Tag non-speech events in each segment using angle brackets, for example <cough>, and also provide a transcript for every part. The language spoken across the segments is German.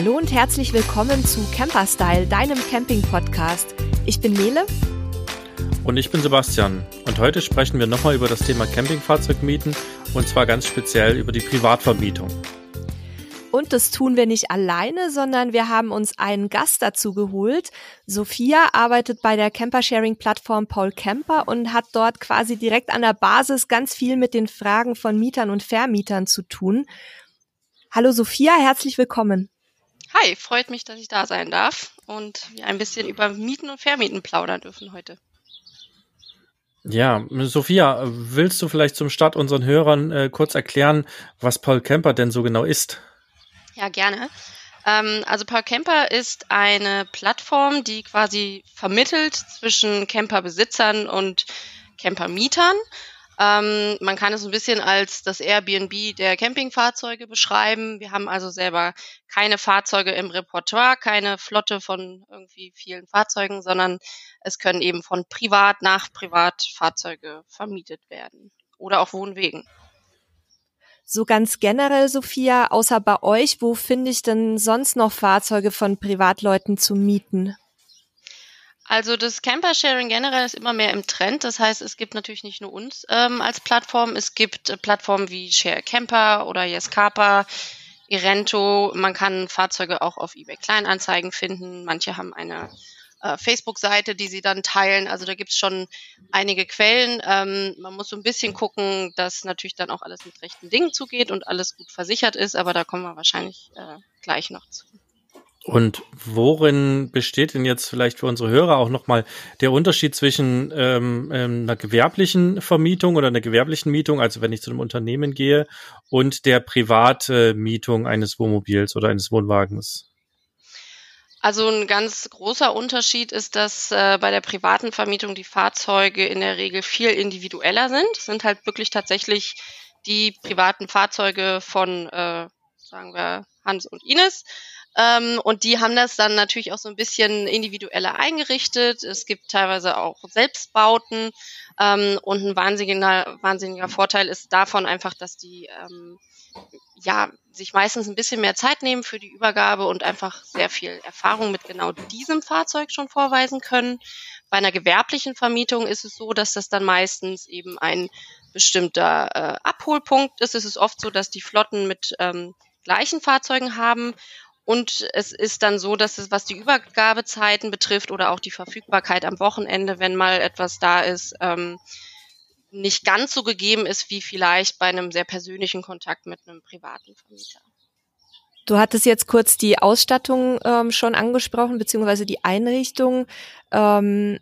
Hallo und herzlich willkommen zu Camperstyle, deinem Camping-Podcast. Ich bin Nele. Und ich bin Sebastian. Und heute sprechen wir nochmal über das Thema Campingfahrzeugmieten und zwar ganz speziell über die Privatvermietung. Und das tun wir nicht alleine, sondern wir haben uns einen Gast dazu geholt. Sophia arbeitet bei der Campersharing-Plattform Paul Camper und hat dort quasi direkt an der Basis ganz viel mit den Fragen von Mietern und Vermietern zu tun. Hallo Sophia, herzlich willkommen. Hi, freut mich, dass ich da sein darf und wir ein bisschen über Mieten und Vermieten plaudern dürfen heute. Ja, Sophia, willst du vielleicht zum Start unseren Hörern äh, kurz erklären, was Paul Camper denn so genau ist? Ja, gerne. Ähm, also Paul Camper ist eine Plattform, die quasi vermittelt zwischen Camperbesitzern und Campermietern. Ähm, man kann es ein bisschen als das Airbnb der Campingfahrzeuge beschreiben. Wir haben also selber keine Fahrzeuge im Repertoire, keine Flotte von irgendwie vielen Fahrzeugen, sondern es können eben von Privat nach Privat Fahrzeuge vermietet werden oder auch Wohnwegen. So ganz generell, Sophia, außer bei euch, wo finde ich denn sonst noch Fahrzeuge von Privatleuten zu mieten? Also das Camper-Sharing generell ist immer mehr im Trend. Das heißt, es gibt natürlich nicht nur uns ähm, als Plattform. Es gibt äh, Plattformen wie Share Camper oder Yescapa, Irento. Man kann Fahrzeuge auch auf eBay Kleinanzeigen finden. Manche haben eine äh, Facebook-Seite, die sie dann teilen. Also da gibt es schon einige Quellen. Ähm, man muss so ein bisschen gucken, dass natürlich dann auch alles mit rechten Dingen zugeht und alles gut versichert ist. Aber da kommen wir wahrscheinlich äh, gleich noch zu. Und worin besteht denn jetzt vielleicht für unsere Hörer auch nochmal der Unterschied zwischen ähm, ähm, einer gewerblichen Vermietung oder einer gewerblichen Mietung, also wenn ich zu einem Unternehmen gehe, und der Privatmietung eines Wohnmobils oder eines Wohnwagens? Also ein ganz großer Unterschied ist, dass äh, bei der privaten Vermietung die Fahrzeuge in der Regel viel individueller sind. Es sind halt wirklich tatsächlich die privaten Fahrzeuge von, äh, sagen wir, Hans und Ines. Ähm, und die haben das dann natürlich auch so ein bisschen individueller eingerichtet. Es gibt teilweise auch Selbstbauten. Ähm, und ein wahnsinniger, wahnsinniger Vorteil ist davon einfach, dass die ähm, ja sich meistens ein bisschen mehr Zeit nehmen für die Übergabe und einfach sehr viel Erfahrung mit genau diesem Fahrzeug schon vorweisen können. Bei einer gewerblichen Vermietung ist es so, dass das dann meistens eben ein bestimmter äh, Abholpunkt ist. Es ist oft so, dass die Flotten mit ähm, gleichen Fahrzeugen haben und es ist dann so, dass es, was die Übergabezeiten betrifft oder auch die Verfügbarkeit am Wochenende, wenn mal etwas da ist, ähm, nicht ganz so gegeben ist wie vielleicht bei einem sehr persönlichen Kontakt mit einem privaten Vermieter. Du hattest jetzt kurz die Ausstattung ähm, schon angesprochen, beziehungsweise die Einrichtung. Ähm,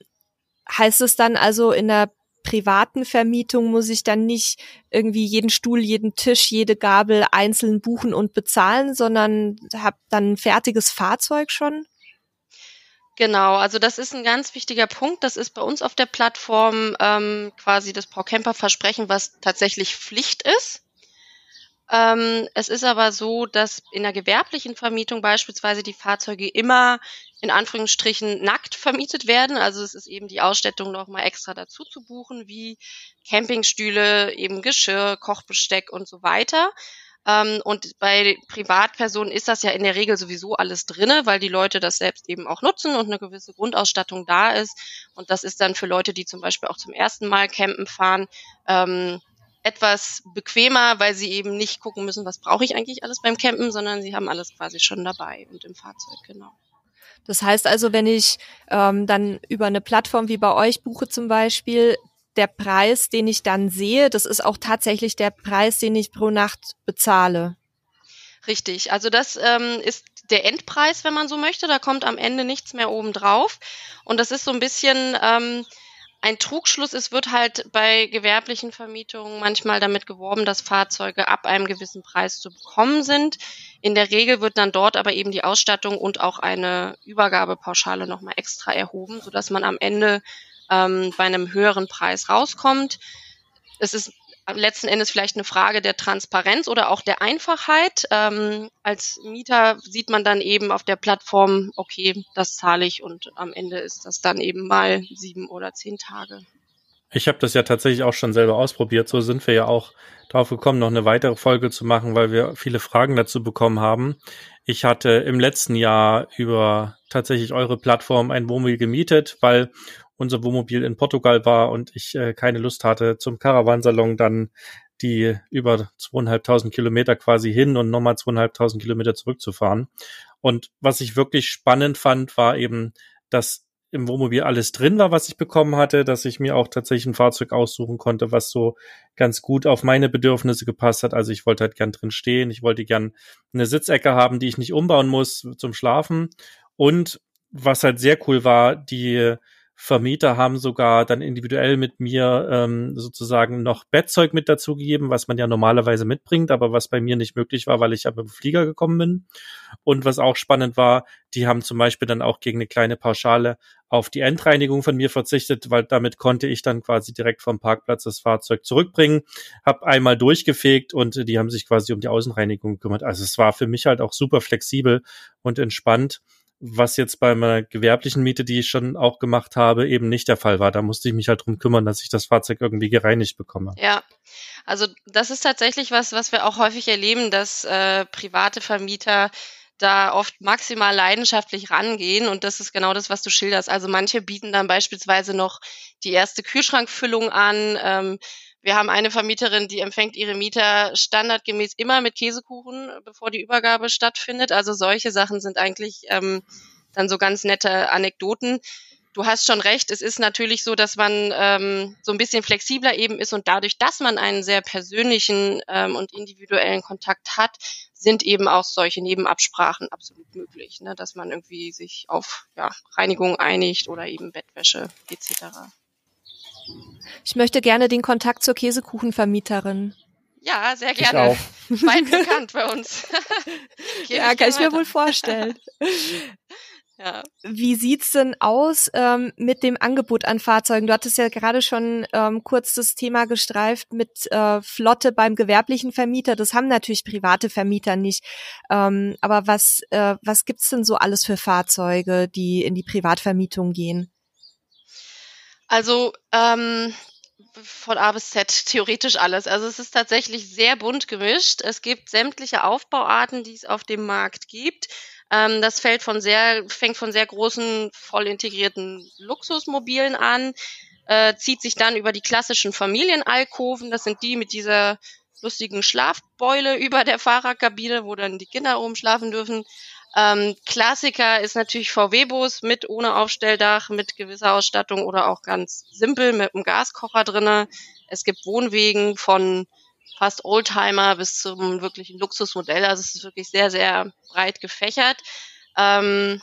heißt es dann also in der privaten Vermietung muss ich dann nicht irgendwie jeden Stuhl, jeden Tisch, jede Gabel einzeln buchen und bezahlen, sondern habe dann ein fertiges Fahrzeug schon? Genau, also das ist ein ganz wichtiger Punkt. Das ist bei uns auf der Plattform ähm, quasi das Pro-Camper-Versprechen, was tatsächlich Pflicht ist. Ähm, es ist aber so, dass in der gewerblichen Vermietung beispielsweise die Fahrzeuge immer in Anführungsstrichen nackt vermietet werden. Also es ist eben die Ausstattung nochmal extra dazu zu buchen, wie Campingstühle, eben Geschirr, Kochbesteck und so weiter. Ähm, und bei Privatpersonen ist das ja in der Regel sowieso alles drinne, weil die Leute das selbst eben auch nutzen und eine gewisse Grundausstattung da ist. Und das ist dann für Leute, die zum Beispiel auch zum ersten Mal campen fahren, ähm, etwas bequemer, weil sie eben nicht gucken müssen, was brauche ich eigentlich alles beim Campen, sondern sie haben alles quasi schon dabei und im Fahrzeug, genau. Das heißt also, wenn ich ähm, dann über eine Plattform wie bei euch buche zum Beispiel, der Preis, den ich dann sehe, das ist auch tatsächlich der Preis, den ich pro Nacht bezahle. Richtig, also das ähm, ist der Endpreis, wenn man so möchte. Da kommt am Ende nichts mehr oben drauf. Und das ist so ein bisschen ähm, ein Trugschluss. Es wird halt bei gewerblichen Vermietungen manchmal damit geworben, dass Fahrzeuge ab einem gewissen Preis zu bekommen sind. In der Regel wird dann dort aber eben die Ausstattung und auch eine Übergabepauschale nochmal extra erhoben, sodass man am Ende ähm, bei einem höheren Preis rauskommt. Es ist letzten Endes vielleicht eine Frage der Transparenz oder auch der Einfachheit. Ähm, als Mieter sieht man dann eben auf der Plattform, okay, das zahle ich und am Ende ist das dann eben mal sieben oder zehn Tage. Ich habe das ja tatsächlich auch schon selber ausprobiert. So sind wir ja auch drauf gekommen, noch eine weitere Folge zu machen, weil wir viele Fragen dazu bekommen haben. Ich hatte im letzten Jahr über tatsächlich eure Plattform ein Wohnmobil gemietet, weil unser Wohnmobil in Portugal war und ich äh, keine Lust hatte, zum Caravansalon dann die über zweieinhalbtausend Kilometer quasi hin und nochmal zweieinhalbtausend Kilometer zurückzufahren. Und was ich wirklich spannend fand, war eben, dass im Wohnmobil alles drin war, was ich bekommen hatte, dass ich mir auch tatsächlich ein Fahrzeug aussuchen konnte, was so ganz gut auf meine Bedürfnisse gepasst hat. Also ich wollte halt gern drin stehen, ich wollte gern eine Sitzecke haben, die ich nicht umbauen muss zum Schlafen. Und was halt sehr cool war, die Vermieter haben sogar dann individuell mit mir ähm, sozusagen noch Bettzeug mit dazugegeben, was man ja normalerweise mitbringt, aber was bei mir nicht möglich war, weil ich ja mit dem Flieger gekommen bin. Und was auch spannend war, die haben zum Beispiel dann auch gegen eine kleine Pauschale auf die Endreinigung von mir verzichtet, weil damit konnte ich dann quasi direkt vom Parkplatz das Fahrzeug zurückbringen, habe einmal durchgefegt und die haben sich quasi um die Außenreinigung gekümmert. Also es war für mich halt auch super flexibel und entspannt was jetzt bei meiner gewerblichen Miete, die ich schon auch gemacht habe, eben nicht der Fall war. Da musste ich mich halt drum kümmern, dass ich das Fahrzeug irgendwie gereinigt bekomme. Ja, also das ist tatsächlich was, was wir auch häufig erleben, dass äh, private Vermieter da oft maximal leidenschaftlich rangehen und das ist genau das, was du schilderst. Also manche bieten dann beispielsweise noch die erste Kühlschrankfüllung an. Ähm, wir haben eine Vermieterin, die empfängt ihre Mieter standardgemäß immer mit Käsekuchen, bevor die Übergabe stattfindet. Also solche Sachen sind eigentlich ähm, dann so ganz nette Anekdoten. Du hast schon recht, es ist natürlich so, dass man ähm, so ein bisschen flexibler eben ist und dadurch, dass man einen sehr persönlichen ähm, und individuellen Kontakt hat, sind eben auch solche Nebenabsprachen absolut möglich, ne? dass man irgendwie sich auf ja, Reinigung einigt oder eben Bettwäsche etc. Ich möchte gerne den Kontakt zur Käsekuchenvermieterin. Ja, sehr gerne. Weit <laughs> bekannt bei uns. <laughs> ja, kann ich mir wohl vorstellen. <laughs> Ja. Wie sieht's denn aus ähm, mit dem Angebot an Fahrzeugen? Du hattest ja gerade schon ähm, kurz das Thema gestreift mit äh, Flotte beim gewerblichen Vermieter. Das haben natürlich private Vermieter nicht. Ähm, aber was äh, was gibt's denn so alles für Fahrzeuge, die in die Privatvermietung gehen? Also ähm, von A bis Z theoretisch alles. Also es ist tatsächlich sehr bunt gemischt. Es gibt sämtliche Aufbauarten, die es auf dem Markt gibt. Ähm, das fällt von sehr, fängt von sehr großen, voll integrierten Luxusmobilen an, äh, zieht sich dann über die klassischen Familienalkoven. Das sind die mit dieser lustigen Schlafbeule über der Fahrerkabine, wo dann die Kinder oben schlafen dürfen. Ähm, Klassiker ist natürlich VW-Bus mit ohne Aufstelldach, mit gewisser Ausstattung oder auch ganz simpel mit einem Gaskocher drinne. Es gibt Wohnwegen von fast Oldtimer bis zum wirklichen Luxusmodell. Also es ist wirklich sehr, sehr breit gefächert. Ähm,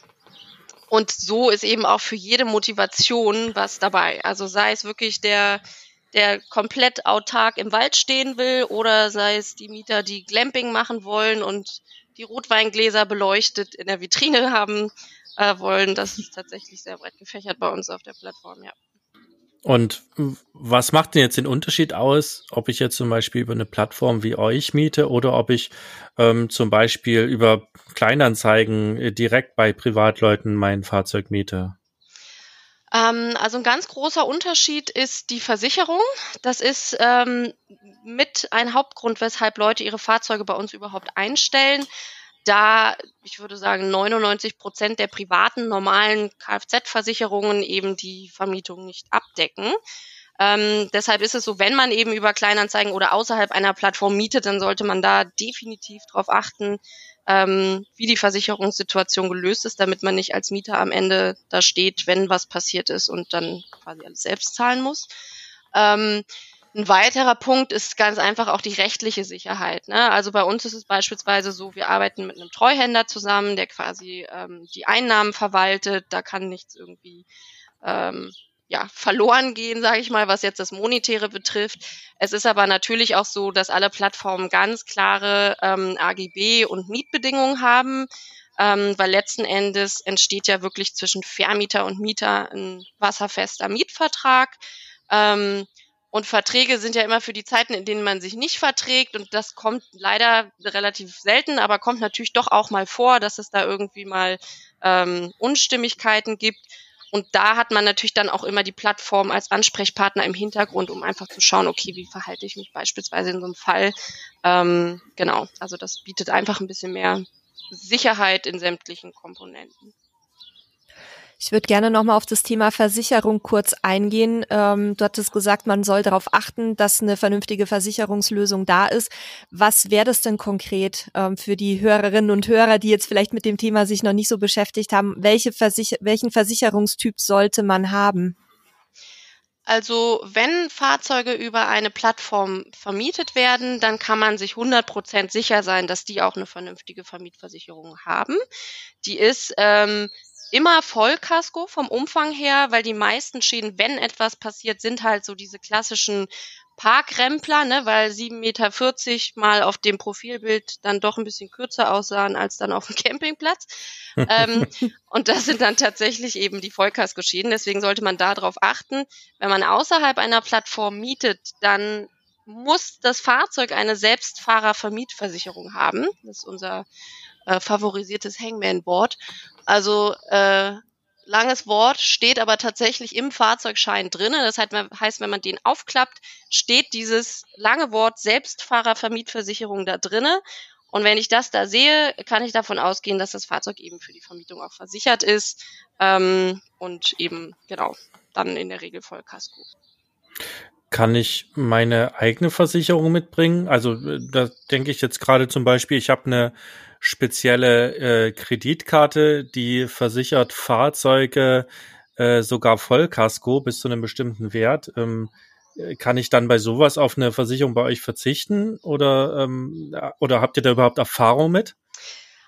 und so ist eben auch für jede Motivation was dabei. Also sei es wirklich der, der komplett autark im Wald stehen will oder sei es die Mieter, die Glamping machen wollen und die Rotweingläser beleuchtet in der Vitrine haben äh, wollen. Das ist tatsächlich sehr breit gefächert bei uns auf der Plattform, ja. Und was macht denn jetzt den Unterschied aus, ob ich jetzt zum Beispiel über eine Plattform wie euch miete oder ob ich ähm, zum Beispiel über Kleinanzeigen äh, direkt bei Privatleuten mein Fahrzeug miete? Ähm, also ein ganz großer Unterschied ist die Versicherung. Das ist ähm, mit ein Hauptgrund, weshalb Leute ihre Fahrzeuge bei uns überhaupt einstellen. Da, ich würde sagen, 99 Prozent der privaten normalen Kfz-Versicherungen eben die Vermietung nicht abdecken. Ähm, deshalb ist es so, wenn man eben über Kleinanzeigen oder außerhalb einer Plattform mietet, dann sollte man da definitiv darauf achten, ähm, wie die Versicherungssituation gelöst ist, damit man nicht als Mieter am Ende da steht, wenn was passiert ist und dann quasi alles selbst zahlen muss. Ähm, ein weiterer Punkt ist ganz einfach auch die rechtliche Sicherheit. Ne? Also bei uns ist es beispielsweise so, wir arbeiten mit einem Treuhänder zusammen, der quasi ähm, die Einnahmen verwaltet. Da kann nichts irgendwie ähm, ja, verloren gehen, sage ich mal, was jetzt das Monetäre betrifft. Es ist aber natürlich auch so, dass alle Plattformen ganz klare ähm, AGB und Mietbedingungen haben, ähm, weil letzten Endes entsteht ja wirklich zwischen Vermieter und Mieter ein wasserfester Mietvertrag. Ähm, und Verträge sind ja immer für die Zeiten, in denen man sich nicht verträgt. Und das kommt leider relativ selten, aber kommt natürlich doch auch mal vor, dass es da irgendwie mal ähm, Unstimmigkeiten gibt. Und da hat man natürlich dann auch immer die Plattform als Ansprechpartner im Hintergrund, um einfach zu schauen, okay, wie verhalte ich mich beispielsweise in so einem Fall. Ähm, genau, also das bietet einfach ein bisschen mehr Sicherheit in sämtlichen Komponenten. Ich würde gerne nochmal auf das Thema Versicherung kurz eingehen. Ähm, du hattest gesagt, man soll darauf achten, dass eine vernünftige Versicherungslösung da ist. Was wäre das denn konkret ähm, für die Hörerinnen und Hörer, die jetzt vielleicht mit dem Thema sich noch nicht so beschäftigt haben? Welche Versicher welchen Versicherungstyp sollte man haben? Also wenn Fahrzeuge über eine Plattform vermietet werden, dann kann man sich 100% sicher sein, dass die auch eine vernünftige Vermietversicherung haben. Die ist ähm, immer Vollkasko vom Umfang her, weil die meisten Schäden, wenn etwas passiert, sind halt so diese klassischen Parkrempler, ne, weil 7,40 Meter mal auf dem Profilbild dann doch ein bisschen kürzer aussahen als dann auf dem <laughs> Campingplatz. ähm, <laughs> und das sind dann tatsächlich eben die Vollkaskoschäden. Deswegen sollte man darauf achten. Wenn man außerhalb einer Plattform mietet, dann muss das Fahrzeug eine Selbstfahrervermietversicherung haben. Das ist unser äh, favorisiertes Hangman-Board. Also äh, langes Wort steht aber tatsächlich im Fahrzeugschein drinnen. Das heißt, wenn man den aufklappt, steht dieses lange Wort Selbstfahrervermietversicherung da drinnen. Und wenn ich das da sehe, kann ich davon ausgehen, dass das Fahrzeug eben für die Vermietung auch versichert ist ähm, und eben genau dann in der Regel Vollkasko. Kann ich meine eigene Versicherung mitbringen? Also äh, da denke ich jetzt gerade zum Beispiel, ich habe eine spezielle äh, Kreditkarte, die versichert Fahrzeuge äh, sogar Vollkasko bis zu einem bestimmten Wert. Ähm, äh, kann ich dann bei sowas auf eine Versicherung bei euch verzichten oder, ähm, oder habt ihr da überhaupt Erfahrung mit?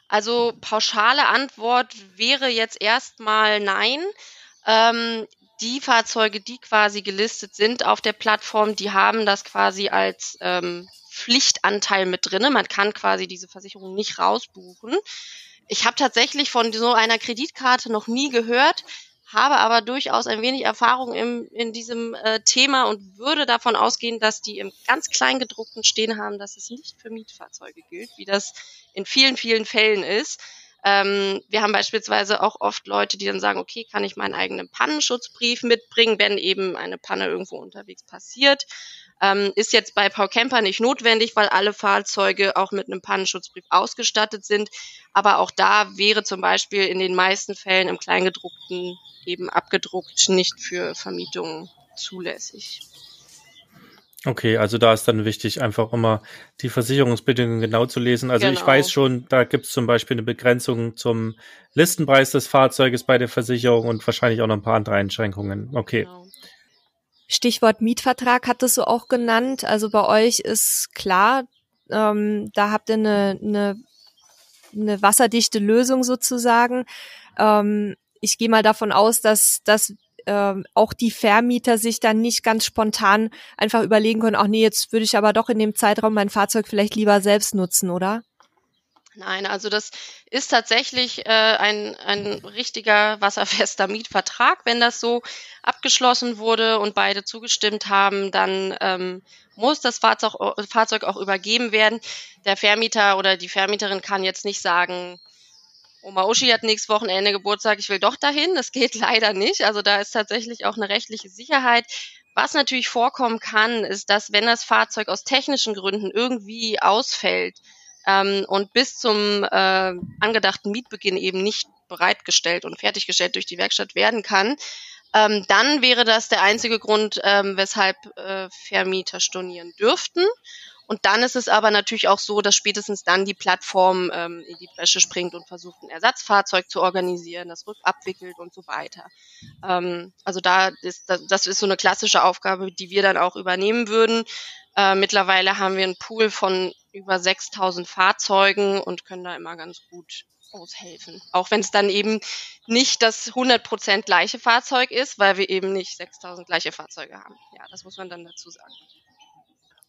Also pauschale Antwort wäre jetzt erstmal nein. Ähm, die Fahrzeuge, die quasi gelistet sind auf der Plattform, die haben das quasi als ähm, Pflichtanteil mit drinne. Man kann quasi diese Versicherung nicht rausbuchen. Ich habe tatsächlich von so einer Kreditkarte noch nie gehört, habe aber durchaus ein wenig Erfahrung im, in diesem äh, Thema und würde davon ausgehen, dass die im ganz kleingedruckten stehen haben, dass es nicht für Mietfahrzeuge gilt, wie das in vielen, vielen Fällen ist. Ähm, wir haben beispielsweise auch oft Leute, die dann sagen, okay, kann ich meinen eigenen Pannenschutzbrief mitbringen, wenn eben eine Panne irgendwo unterwegs passiert. Ähm, ist jetzt bei Paul Camper nicht notwendig, weil alle Fahrzeuge auch mit einem Pannenschutzbrief ausgestattet sind. Aber auch da wäre zum Beispiel in den meisten Fällen im Kleingedruckten eben abgedruckt nicht für Vermietung zulässig. Okay, also da ist dann wichtig, einfach immer die Versicherungsbedingungen genau zu lesen. Also genau. ich weiß schon, da gibt es zum Beispiel eine Begrenzung zum Listenpreis des Fahrzeuges bei der Versicherung und wahrscheinlich auch noch ein paar andere Einschränkungen. Okay. Genau. Stichwort Mietvertrag hattest du auch genannt. Also bei euch ist klar, ähm, da habt ihr eine, eine, eine wasserdichte Lösung sozusagen. Ähm, ich gehe mal davon aus, dass, dass ähm, auch die Vermieter sich dann nicht ganz spontan einfach überlegen können, ach nee, jetzt würde ich aber doch in dem Zeitraum mein Fahrzeug vielleicht lieber selbst nutzen, oder? Nein, also das ist tatsächlich äh, ein, ein richtiger wasserfester <laughs> Mietvertrag. Wenn das so abgeschlossen wurde und beide zugestimmt haben, dann ähm, muss das Fahrzeug, Fahrzeug auch übergeben werden. Der Vermieter oder die Vermieterin kann jetzt nicht sagen, Oma Uschi hat nächstes Wochenende Geburtstag, ich will doch dahin. Das geht <laughs> leider nicht. Also da ist tatsächlich auch eine rechtliche Sicherheit. Was natürlich vorkommen kann, ist, dass wenn das Fahrzeug aus technischen Gründen irgendwie ausfällt, ähm, und bis zum äh, angedachten Mietbeginn eben nicht bereitgestellt und fertiggestellt durch die Werkstatt werden kann, ähm, dann wäre das der einzige Grund, ähm, weshalb äh, Vermieter stornieren dürften. Und dann ist es aber natürlich auch so, dass spätestens dann die Plattform ähm, in die Bresche springt und versucht, ein Ersatzfahrzeug zu organisieren, das rückabwickelt und so weiter. Ähm, also da ist das, das ist so eine klassische Aufgabe, die wir dann auch übernehmen würden. Äh, mittlerweile haben wir einen Pool von über 6000 Fahrzeugen und können da immer ganz gut aushelfen. Auch wenn es dann eben nicht das 100% gleiche Fahrzeug ist, weil wir eben nicht 6000 gleiche Fahrzeuge haben. Ja, das muss man dann dazu sagen.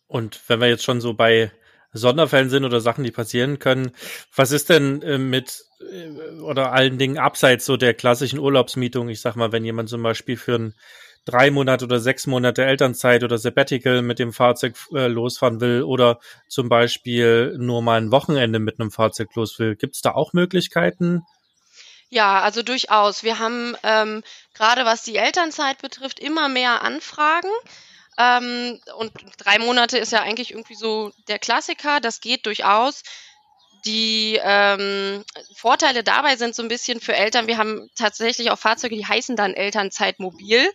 Und wenn wir jetzt schon so bei Sonderfällen sind oder Sachen, die passieren können, was ist denn äh, mit äh, oder allen Dingen abseits so der klassischen Urlaubsmietung? Ich sag mal, wenn jemand zum Beispiel für ein drei Monate oder sechs Monate Elternzeit oder Sabbatical mit dem Fahrzeug äh, losfahren will oder zum Beispiel nur mal ein Wochenende mit einem Fahrzeug los will. Gibt es da auch Möglichkeiten? Ja, also durchaus. Wir haben ähm, gerade was die Elternzeit betrifft immer mehr Anfragen. Ähm, und drei Monate ist ja eigentlich irgendwie so der Klassiker. Das geht durchaus. Die ähm, Vorteile dabei sind so ein bisschen für Eltern. Wir haben tatsächlich auch Fahrzeuge, die heißen dann Elternzeit mobil.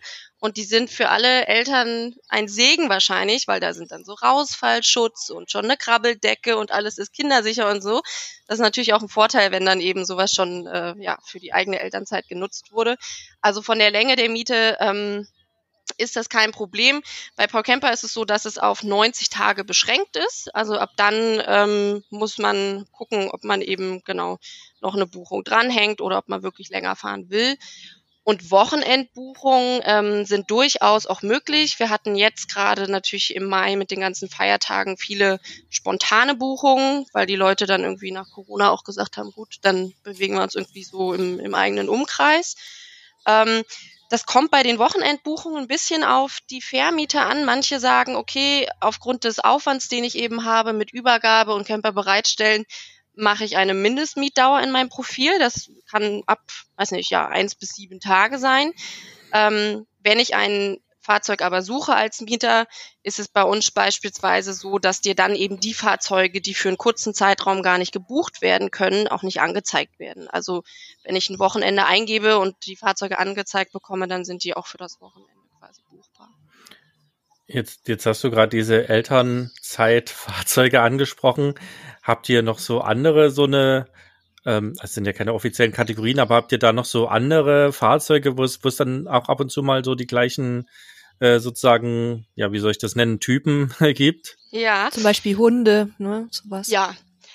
Und die sind für alle Eltern ein Segen wahrscheinlich, weil da sind dann so Rausfallschutz und schon eine Krabbeldecke und alles ist kindersicher und so. Das ist natürlich auch ein Vorteil, wenn dann eben sowas schon äh, ja, für die eigene Elternzeit genutzt wurde. Also von der Länge der Miete ähm, ist das kein Problem. Bei Paul Camper ist es so, dass es auf 90 Tage beschränkt ist. Also ab dann ähm, muss man gucken, ob man eben genau noch eine Buchung dranhängt oder ob man wirklich länger fahren will. Und Wochenendbuchungen ähm, sind durchaus auch möglich. Wir hatten jetzt gerade natürlich im Mai mit den ganzen Feiertagen viele spontane Buchungen, weil die Leute dann irgendwie nach Corona auch gesagt haben, gut, dann bewegen wir uns irgendwie so im, im eigenen Umkreis. Ähm, das kommt bei den Wochenendbuchungen ein bisschen auf die Vermieter an. Manche sagen, okay, aufgrund des Aufwands, den ich eben habe mit Übergabe und Camper bereitstellen, mache ich eine Mindestmietdauer in meinem Profil. Das kann ab, weiß nicht, ja, eins bis sieben Tage sein. Ähm, wenn ich ein Fahrzeug aber suche als Mieter, ist es bei uns beispielsweise so, dass dir dann eben die Fahrzeuge, die für einen kurzen Zeitraum gar nicht gebucht werden können, auch nicht angezeigt werden. Also wenn ich ein Wochenende eingebe und die Fahrzeuge angezeigt bekomme, dann sind die auch für das Wochenende. Jetzt, jetzt hast du gerade diese Elternzeitfahrzeuge angesprochen. Habt ihr noch so andere, so eine, ähm, das sind ja keine offiziellen Kategorien, aber habt ihr da noch so andere Fahrzeuge, wo es, wo es dann auch ab und zu mal so die gleichen äh, sozusagen, ja, wie soll ich das nennen, Typen <laughs> gibt? Ja. Zum Beispiel Hunde, ne, sowas. Ja,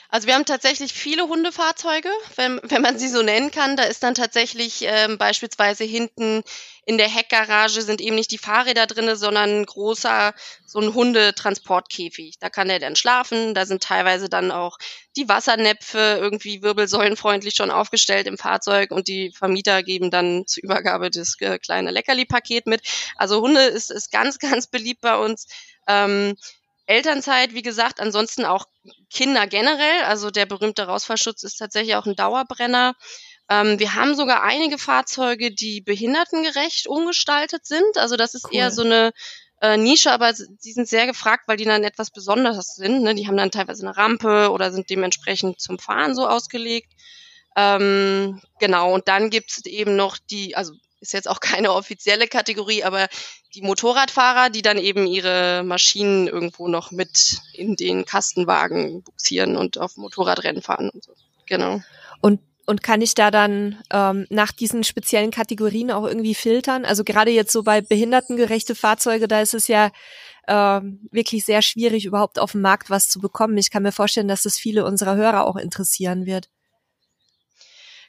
also wir haben tatsächlich viele Hundefahrzeuge, wenn, wenn man sie so nennen kann. Da ist dann tatsächlich ähm, beispielsweise hinten in der Heckgarage sind eben nicht die Fahrräder drinne, sondern ein großer, so ein Hundetransportkäfig. Da kann er dann schlafen. Da sind teilweise dann auch die Wassernäpfe irgendwie wirbelsäulenfreundlich schon aufgestellt im Fahrzeug und die Vermieter geben dann zur Übergabe das äh, kleine Leckerli-Paket mit. Also Hunde ist, ist ganz, <laughs> ganz beliebt bei uns. Ähm, Elternzeit, wie gesagt, ansonsten auch Kinder generell. Also der berühmte Rausfallschutz ist tatsächlich auch ein Dauerbrenner. Ähm, wir haben sogar einige Fahrzeuge, die behindertengerecht umgestaltet sind. Also das ist cool. eher so eine äh, Nische, aber die sind sehr gefragt, weil die dann etwas Besonderes sind. Ne? Die haben dann teilweise eine Rampe oder sind dementsprechend zum Fahren so ausgelegt. Ähm, genau, und dann gibt es eben noch die, also ist jetzt auch <laughs> keine offizielle Kategorie, aber die Motorradfahrer, die dann eben ihre Maschinen irgendwo noch mit in den Kastenwagen buxieren und auf Motorradrennen fahren und so. Genau. Und und kann ich da dann ähm, nach diesen speziellen Kategorien auch irgendwie filtern? Also gerade jetzt so bei behindertengerechte Fahrzeuge, da ist es ja ähm, wirklich sehr schwierig, überhaupt auf dem Markt was zu bekommen. Ich kann mir vorstellen, dass das viele unserer Hörer auch interessieren wird.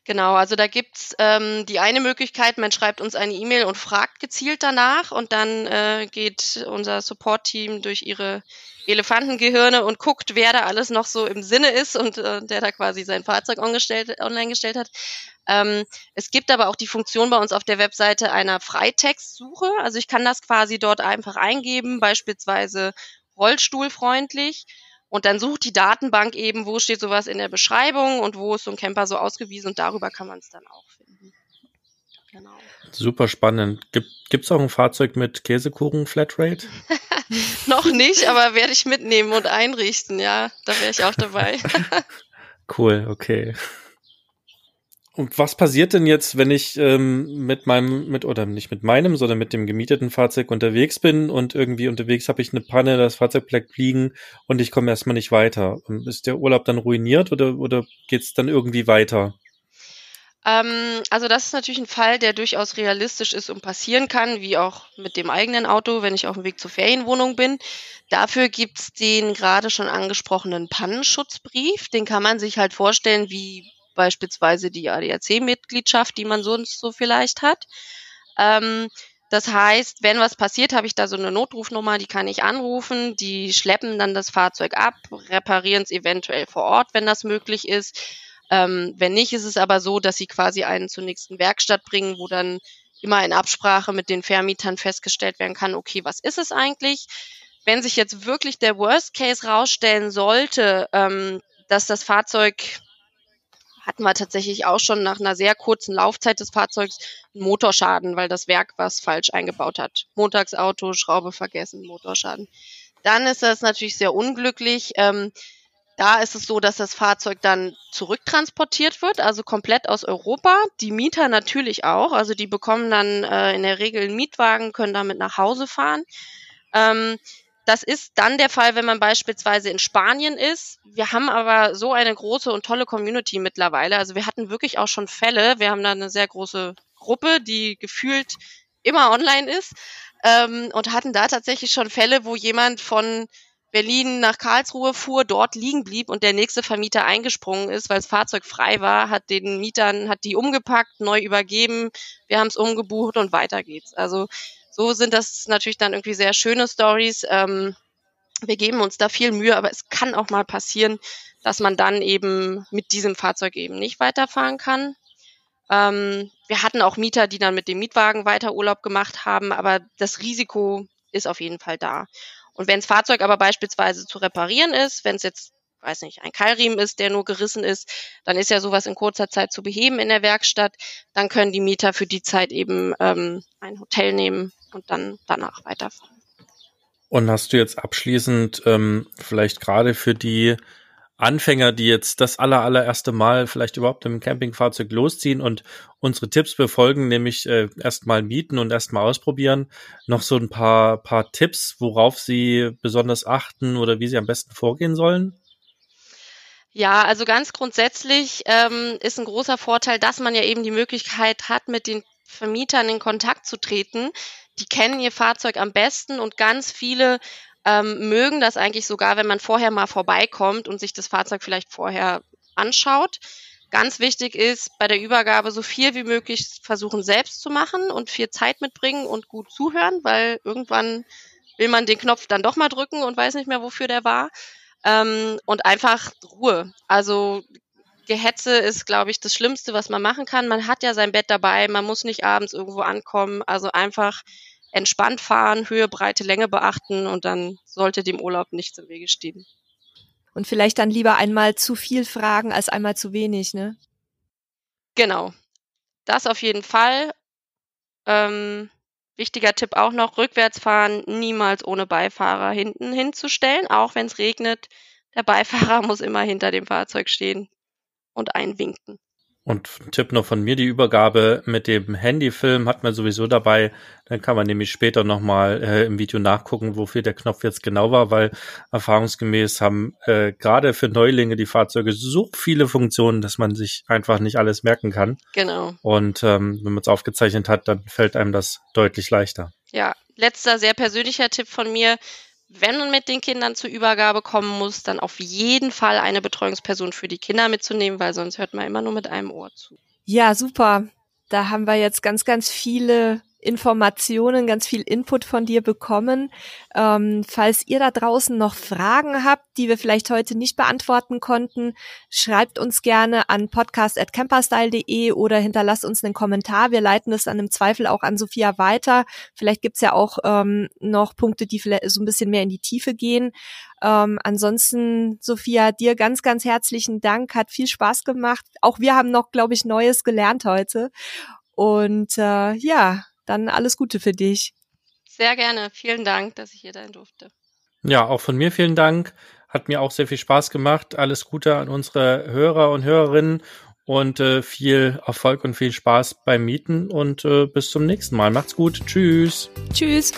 Genau, also da gibt's ähm, die eine Möglichkeit, man schreibt uns eine E-Mail und fragt gezielt danach und dann äh, geht unser Support-Team durch ihre Elefantengehirne und guckt, wer da alles noch so im Sinne ist und äh, der da quasi sein Fahrzeug online gestellt hat. Ähm, es gibt aber auch die Funktion bei uns auf der Webseite einer Freitextsuche. Also ich kann das quasi dort einfach eingeben, beispielsweise rollstuhlfreundlich und dann sucht die Datenbank eben, wo steht sowas in der Beschreibung und wo ist so ein Camper so ausgewiesen und darüber kann man es dann auch finden. Genau. Super spannend. Gibt es auch ein Fahrzeug mit Käsekuchen Flatrate? <laughs> Noch nicht, aber werde ich mitnehmen und einrichten, ja. Da wäre ich auch dabei. <laughs> cool, okay. Und was passiert denn jetzt, wenn ich ähm, mit meinem, mit oder nicht mit meinem, sondern mit dem gemieteten Fahrzeug unterwegs bin und irgendwie unterwegs habe ich eine Panne, das Fahrzeug bleibt liegen und ich komme erstmal nicht weiter? Ähm, ist der Urlaub dann ruiniert oder, oder geht es dann irgendwie weiter? Ähm, also das ist natürlich ein Fall, der durchaus realistisch ist und passieren kann, wie auch mit dem eigenen Auto, wenn ich auf dem Weg zur Ferienwohnung bin. Dafür gibt's den gerade schon angesprochenen Pannenschutzbrief. Den kann man sich halt vorstellen wie beispielsweise die ADAC-Mitgliedschaft, die man sonst so vielleicht hat. Ähm, das heißt, wenn was passiert, habe ich da so eine Notrufnummer, die kann ich anrufen, die schleppen dann das Fahrzeug ab, reparieren es eventuell vor Ort, wenn das möglich ist. Ähm, wenn nicht, ist es aber so, dass sie quasi einen zur nächsten Werkstatt bringen, wo dann immer in Absprache mit den Vermietern festgestellt werden kann, okay, was ist es eigentlich? Wenn sich jetzt wirklich der Worst Case rausstellen sollte, ähm, dass das Fahrzeug hatten wir tatsächlich auch schon nach einer sehr kurzen Laufzeit des Fahrzeugs einen Motorschaden, weil das Werk was falsch eingebaut hat. Montagsauto, Schraube vergessen, Motorschaden. Dann ist das natürlich sehr unglücklich. Ähm, da ist es so, dass das Fahrzeug dann zurücktransportiert wird, also komplett aus Europa. Die Mieter natürlich auch. Also die bekommen dann äh, in der Regel einen Mietwagen, können damit nach Hause fahren. Ähm, das ist dann der Fall, wenn man beispielsweise in Spanien ist. Wir haben aber so eine große und tolle Community mittlerweile. Also wir hatten wirklich auch schon Fälle. Wir haben da eine sehr große Gruppe, die gefühlt immer online ist ähm, und hatten da tatsächlich schon Fälle, wo jemand von Berlin nach Karlsruhe fuhr, dort liegen blieb und der nächste Vermieter eingesprungen ist, weil das Fahrzeug frei war, hat den Mietern, hat die umgepackt, neu übergeben, wir haben es umgebucht und weiter geht's. Also so sind das natürlich dann irgendwie sehr schöne Stories. Ähm, wir geben uns da viel Mühe, aber es kann auch mal passieren, dass man dann eben mit diesem Fahrzeug eben nicht weiterfahren kann. Ähm, wir hatten auch Mieter, die dann mit dem Mietwagen weiter Urlaub gemacht haben, aber das Risiko ist auf jeden Fall da. Und wenn das Fahrzeug aber beispielsweise zu reparieren ist, wenn es jetzt, weiß nicht, ein Keilriemen ist, der nur gerissen ist, dann ist ja sowas in kurzer Zeit zu beheben in der Werkstatt. Dann können die Mieter für die Zeit eben ähm, ein Hotel nehmen und dann danach weiterfahren. Und hast du jetzt abschließend ähm, vielleicht gerade für die Anfänger, die jetzt das aller, allererste Mal vielleicht überhaupt im Campingfahrzeug losziehen und unsere Tipps befolgen, nämlich äh, erstmal mieten und erstmal ausprobieren, noch so ein paar, paar Tipps, worauf sie besonders achten oder wie sie am besten vorgehen sollen? Ja, also ganz grundsätzlich ähm, ist ein großer Vorteil, dass man ja eben die Möglichkeit hat, mit den Vermietern in Kontakt zu treten. Die kennen ihr Fahrzeug am besten und ganz viele ähm, mögen das eigentlich sogar, wenn man vorher mal vorbeikommt und sich das Fahrzeug vielleicht vorher anschaut. Ganz wichtig ist bei der Übergabe so viel wie möglich versuchen selbst zu machen und viel Zeit mitbringen und gut zuhören, weil irgendwann will man den Knopf dann doch mal drücken und weiß nicht mehr, wofür der war. Ähm, und einfach Ruhe. Also Gehetze ist, glaube ich, das Schlimmste, was man machen kann. Man hat ja sein Bett dabei, man muss nicht abends irgendwo ankommen. Also einfach entspannt fahren, Höhe, Breite, Länge beachten und dann sollte dem Urlaub nichts im Wege stehen. Und vielleicht dann lieber einmal zu viel fragen als einmal zu wenig, ne? Genau. Das auf jeden Fall. Ähm, wichtiger Tipp auch noch, rückwärts fahren, niemals ohne Beifahrer hinten hinzustellen, auch wenn es regnet. Der Beifahrer <laughs> muss immer hinter dem Fahrzeug stehen und einwinken. Und Tipp noch von mir, die Übergabe mit dem Handyfilm hat man sowieso dabei. Dann kann man nämlich später nochmal äh, im Video nachgucken, wofür der Knopf jetzt genau war, weil erfahrungsgemäß haben äh, gerade für Neulinge die Fahrzeuge so viele Funktionen, dass man sich einfach nicht alles merken kann. Genau. Und ähm, wenn man es aufgezeichnet hat, dann fällt einem das deutlich leichter. Ja, letzter sehr persönlicher Tipp von mir wenn man mit den Kindern zur Übergabe kommen muss, dann auf jeden Fall eine Betreuungsperson für die Kinder mitzunehmen, weil sonst hört man immer nur mit einem Ohr zu. Ja, super. Da haben wir jetzt ganz, ganz viele Informationen, ganz viel Input von dir bekommen. Ähm, falls ihr da draußen noch Fragen habt, die wir vielleicht heute nicht beantworten konnten, schreibt uns gerne an podcast.camperstyle.de oder hinterlasst uns einen Kommentar. Wir leiten es dann im Zweifel auch an Sophia weiter. Vielleicht gibt's ja auch ähm, noch Punkte, die vielleicht so ein bisschen mehr in die Tiefe gehen. Ähm, ansonsten, Sophia, dir ganz, ganz herzlichen Dank. Hat viel Spaß gemacht. Auch wir haben noch, glaube ich, Neues gelernt heute. Und äh, ja, dann alles Gute für dich. Sehr gerne. Vielen Dank, dass ich hier sein durfte. Ja, auch von mir vielen Dank. Hat mir auch sehr viel Spaß gemacht. Alles Gute an unsere Hörer und Hörerinnen und äh, viel Erfolg und viel Spaß beim Mieten und äh, bis zum nächsten Mal. Macht's gut. Tschüss. Tschüss.